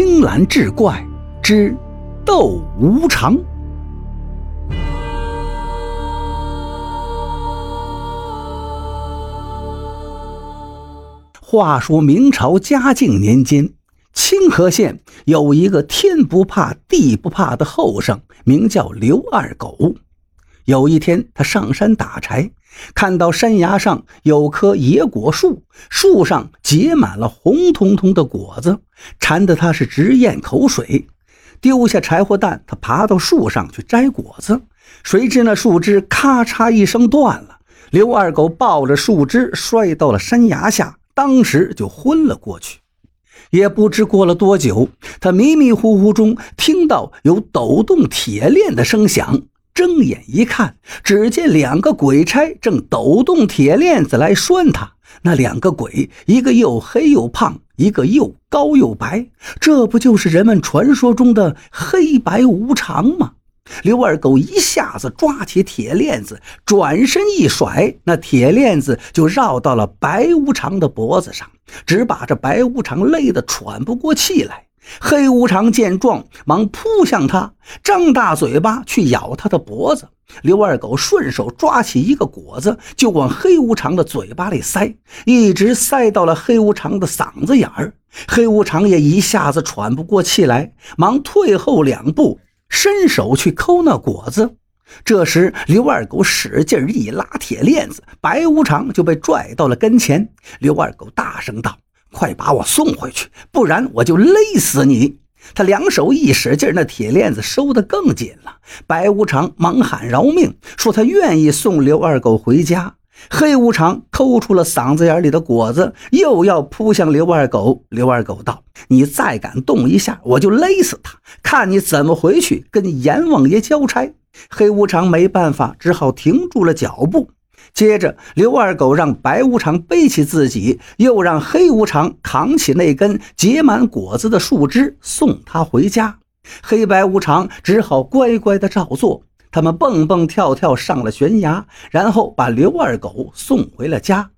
青蓝志怪之斗无常。话说明朝嘉靖年间，清河县有一个天不怕地不怕的后生，名叫刘二狗。有一天，他上山打柴，看到山崖上有棵野果树，树上结满了红彤彤的果子，馋得他是直咽口水。丢下柴火担，他爬到树上去摘果子，谁知那树枝咔嚓一声断了，刘二狗抱着树枝摔到了山崖下。当时就昏了过去，也不知过了多久，他迷迷糊糊中听到有抖动铁链的声响，睁眼一看，只见两个鬼差正抖动铁链子来拴他。那两个鬼，一个又黑又胖，一个又高又白，这不就是人们传说中的黑白无常吗？刘二狗一下子抓起铁链子，转身一甩，那铁链子就绕到了白无常的脖子上，只把这白无常累得喘不过气来。黑无常见状，忙扑向他，张大嘴巴去咬他的脖子。刘二狗顺手抓起一个果子，就往黑无常的嘴巴里塞，一直塞到了黑无常的嗓子眼儿。黑无常也一下子喘不过气来，忙退后两步。伸手去抠那果子，这时刘二狗使劲一拉铁链子，白无常就被拽到了跟前。刘二狗大声道：“快把我送回去，不然我就勒死你！”他两手一使劲，那铁链子收得更紧了。白无常忙喊饶命，说他愿意送刘二狗回家。黑无常抠出了嗓子眼里的果子，又要扑向刘二狗。刘二狗道：“你再敢动一下，我就勒死他，看你怎么回去跟阎王爷交差。”黑无常没办法，只好停住了脚步。接着，刘二狗让白无常背起自己，又让黑无常扛起那根结满果子的树枝，送他回家。黑白无常只好乖乖的照做。他们蹦蹦跳跳上了悬崖，然后把刘二狗送回了家。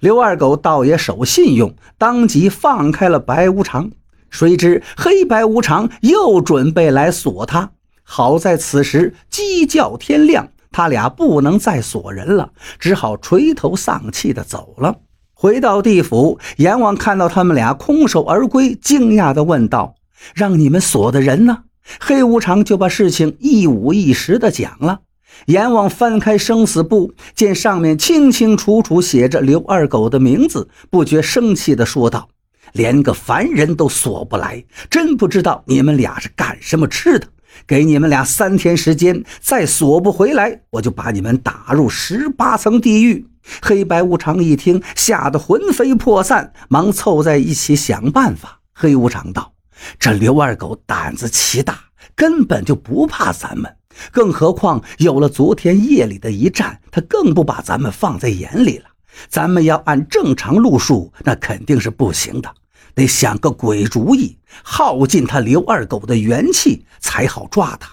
刘二狗倒也守信用，当即放开了白无常。谁知黑白无常又准备来锁他。好在此时鸡叫天亮，他俩不能再锁人了，只好垂头丧气地走了。回到地府，阎王看到他们俩空手而归，惊讶地问道：“让你们锁的人呢？”黑无常就把事情一五一十的讲了。阎王翻开生死簿，见上面清清楚楚写着刘二狗的名字，不觉生气的说道：“连个凡人都锁不来，真不知道你们俩是干什么吃的。给你们俩三天时间，再锁不回来，我就把你们打入十八层地狱。”黑白无常一听，吓得魂飞魄散，忙凑在一起想办法。黑无常道。这刘二狗胆子奇大，根本就不怕咱们，更何况有了昨天夜里的一战，他更不把咱们放在眼里了。咱们要按正常路数，那肯定是不行的，得想个鬼主意，耗尽他刘二狗的元气，才好抓他。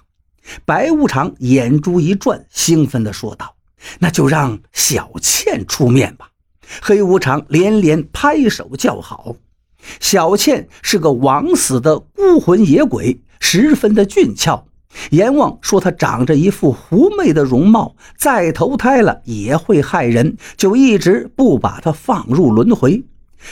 白无常眼珠一转，兴奋地说道：“那就让小倩出面吧。”黑无常连连拍手叫好。小倩是个枉死的孤魂野鬼，十分的俊俏。阎王说她长着一副狐媚的容貌，再投胎了也会害人，就一直不把她放入轮回。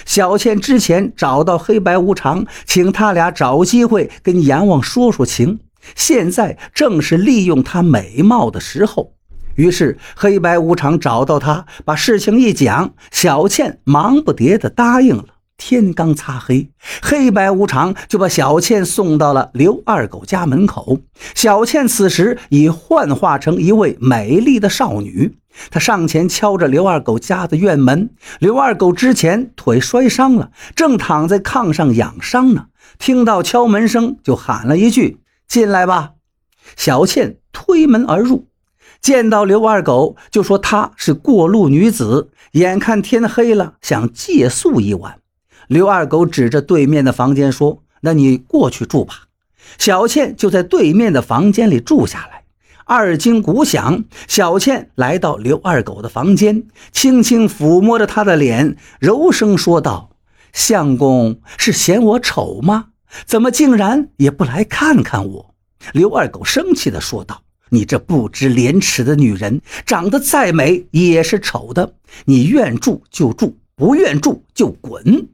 小倩之前找到黑白无常，请他俩找机会跟阎王说说情，现在正是利用她美貌的时候。于是黑白无常找到她，把事情一讲，小倩忙不迭地答应了。天刚擦黑，黑白无常就把小倩送到了刘二狗家门口。小倩此时已幻化成一位美丽的少女，她上前敲着刘二狗家的院门。刘二狗之前腿摔伤了，正躺在炕上养伤呢。听到敲门声，就喊了一句：“进来吧。”小倩推门而入，见到刘二狗，就说她是过路女子，眼看天黑了，想借宿一晚。刘二狗指着对面的房间说：“那你过去住吧。”小倩就在对面的房间里住下来。二更鼓响，小倩来到刘二狗的房间，轻轻抚摸着他的脸，柔声说道：“相公是嫌我丑吗？怎么竟然也不来看看我？刘二狗生气地说道：“你这不知廉耻的女人，长得再美也是丑的。你愿住就住，不愿住就滚。”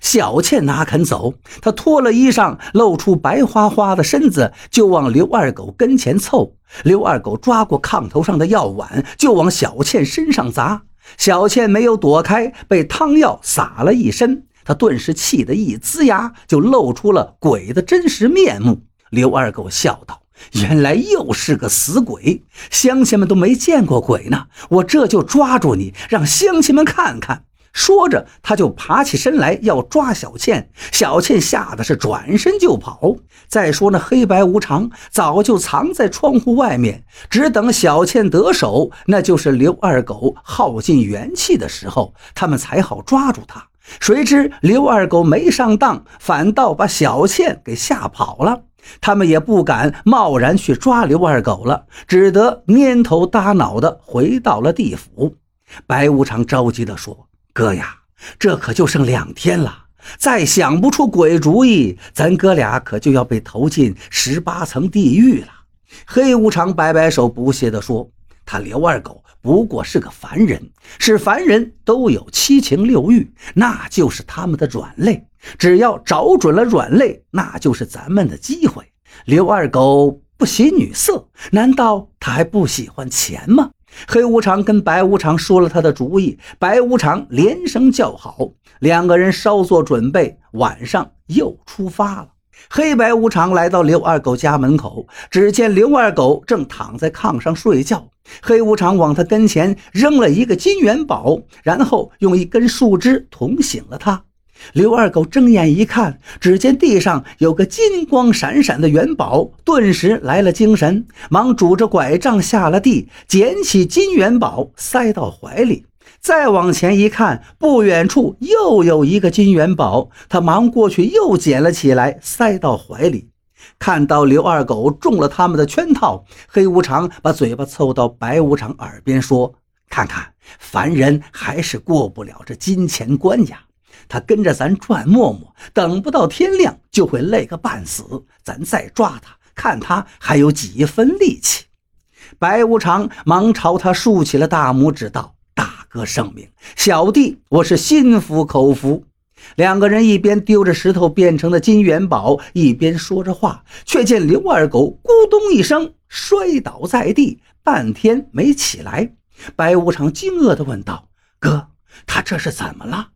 小倩哪肯走？她脱了衣裳，露出白花花的身子，就往刘二狗跟前凑。刘二狗抓过炕头上的药碗，就往小倩身上砸。小倩没有躲开，被汤药洒了一身。她顿时气得一呲牙，就露出了鬼的真实面目。刘二狗笑道：“原来又是个死鬼，乡亲们都没见过鬼呢。我这就抓住你，让乡亲们看看。”说着，他就爬起身来要抓小倩。小倩吓得是转身就跑。再说那黑白无常早就藏在窗户外面，只等小倩得手，那就是刘二狗耗尽元气的时候，他们才好抓住他。谁知刘二狗没上当，反倒把小倩给吓跑了。他们也不敢贸然去抓刘二狗了，只得蔫头耷脑的回到了地府。白无常着急地说。哥呀，这可就剩两天了，再想不出鬼主意，咱哥俩可就要被投进十八层地狱了。黑无常摆摆手，不屑地说：“他刘二狗不过是个凡人，是凡人都有七情六欲，那就是他们的软肋。只要找准了软肋，那就是咱们的机会。刘二狗不喜女色，难道他还不喜欢钱吗？”黑无常跟白无常说了他的主意，白无常连声叫好，两个人稍作准备，晚上又出发了。黑白无常来到刘二狗家门口，只见刘二狗正躺在炕上睡觉。黑无常往他跟前扔了一个金元宝，然后用一根树枝捅醒了他。刘二狗睁眼一看，只见地上有个金光闪闪的元宝，顿时来了精神，忙拄着拐杖下了地，捡起金元宝塞到怀里。再往前一看，不远处又有一个金元宝，他忙过去又捡了起来，塞到怀里。看到刘二狗中了他们的圈套，黑无常把嘴巴凑到白无常耳边说：“看看，凡人还是过不了这金钱关呀。”他跟着咱转磨磨，等不到天亮就会累个半死。咱再抓他，看他还有几分力气。白无常忙朝他竖起了大拇指，道：“大哥圣明，小弟我是心服口服。”两个人一边丢着石头变成的金元宝，一边说着话，却见刘二狗咕咚一声摔倒在地，半天没起来。白无常惊愕地问道：“哥，他这是怎么了？”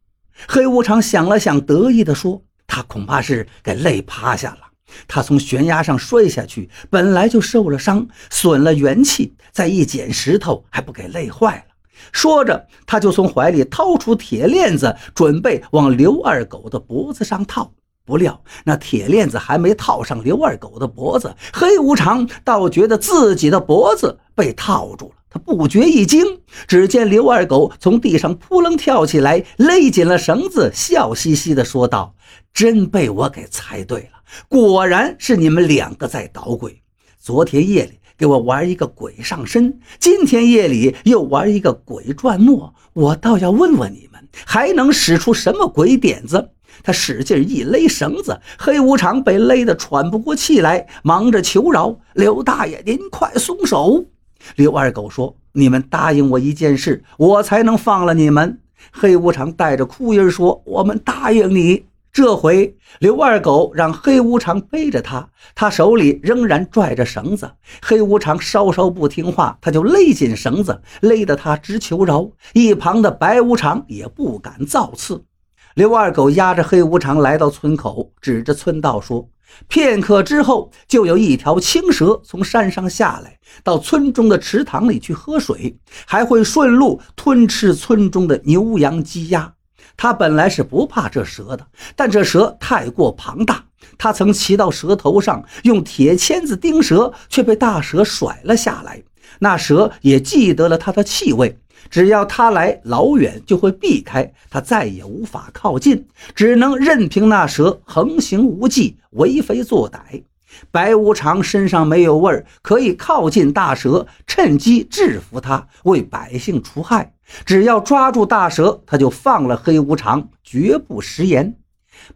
黑无常想了想，得意地说：“他恐怕是给累趴下了。他从悬崖上摔下去，本来就受了伤，损了元气，再一捡石头，还不给累坏了。”说着，他就从怀里掏出铁链子，准备往刘二狗的脖子上套。不料那铁链子还没套上刘二狗的脖子，黑无常倒觉得自己的脖子被套住了。他不觉一惊，只见刘二狗从地上扑棱跳起来，勒紧了绳子，笑嘻嘻地说道：“真被我给猜对了，果然是你们两个在捣鬼。昨天夜里给我玩一个鬼上身，今天夜里又玩一个鬼转磨。我倒要问问你们，还能使出什么鬼点子？”他使劲一勒绳子，黑无常被勒得喘不过气来，忙着求饶：“刘大爷，您快松手！”刘二狗说：“你们答应我一件事，我才能放了你们。”黑无常带着哭音说：“我们答应你。”这回刘二狗让黑无常背着他，他手里仍然拽着绳子。黑无常稍稍不听话，他就勒紧绳子，勒得他直求饶。一旁的白无常也不敢造次。刘二狗压着黑无常来到村口，指着村道说。片刻之后，就有一条青蛇从山上下来，到村中的池塘里去喝水，还会顺路吞吃村中的牛羊鸡鸭。他本来是不怕这蛇的，但这蛇太过庞大，他曾骑到蛇头上用铁签子钉蛇，却被大蛇甩了下来。那蛇也记得了他的气味。只要他来老远，就会避开他，再也无法靠近，只能任凭那蛇横行无忌，为非作歹。白无常身上没有味儿，可以靠近大蛇，趁机制服他，为百姓除害。只要抓住大蛇，他就放了黑无常，绝不食言。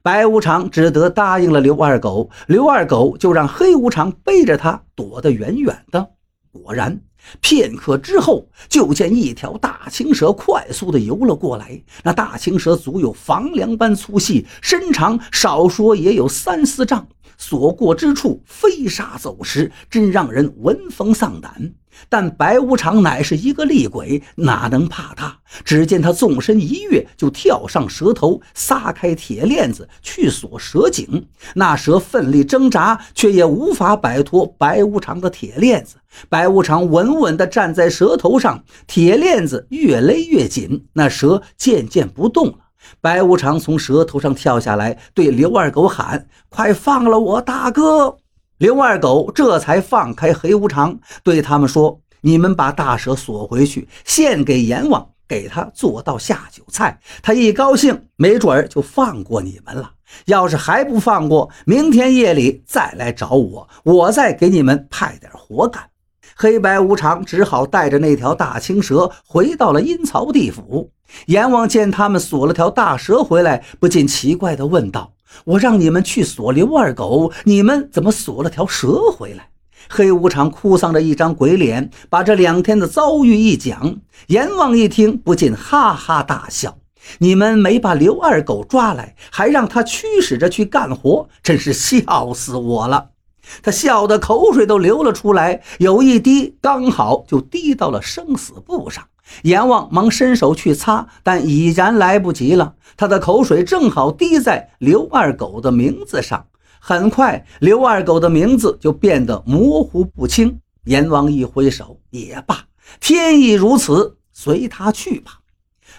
白无常只得答应了刘二狗，刘二狗就让黑无常背着他躲得远远的。果然。片刻之后，就见一条大青蛇快速地游了过来。那大青蛇足有房梁般粗细，身长少说也有三四丈。所过之处飞沙走石，真让人闻风丧胆。但白无常乃是一个厉鬼，哪能怕他？只见他纵身一跃，就跳上蛇头，撒开铁链子去锁蛇颈。那蛇奋力挣扎，却也无法摆脱白无常的铁链子。白无常稳稳地站在蛇头上，铁链子越勒越紧，那蛇渐渐不动了。白无常从蛇头上跳下来，对刘二狗喊：“快放了我大哥！”刘二狗这才放开黑无常，对他们说：“你们把大蛇锁回去，献给阎王，给他做道下酒菜。他一高兴，没准儿就放过你们了。要是还不放过，明天夜里再来找我，我再给你们派点活干。”黑白无常只好带着那条大青蛇回到了阴曹地府。阎王见他们锁了条大蛇回来，不禁奇怪地问道：“我让你们去锁刘二狗，你们怎么锁了条蛇回来？”黑无常哭丧着一张鬼脸，把这两天的遭遇一讲。阎王一听，不禁哈哈大笑：“你们没把刘二狗抓来，还让他驱使着去干活，真是笑死我了。”他笑得口水都流了出来，有一滴刚好就滴到了生死簿上。阎王忙伸手去擦，但已然来不及了。他的口水正好滴在刘二狗的名字上，很快刘二狗的名字就变得模糊不清。阎王一挥手，也罢，天意如此，随他去吧。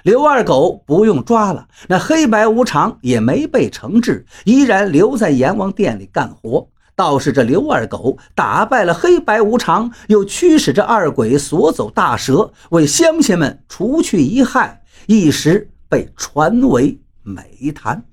刘二狗不用抓了，那黑白无常也没被惩治，依然留在阎王殿里干活。倒是这刘二狗打败了黑白无常，又驱使着二鬼锁走大蛇，为乡亲们除去一害，一时被传为美谈。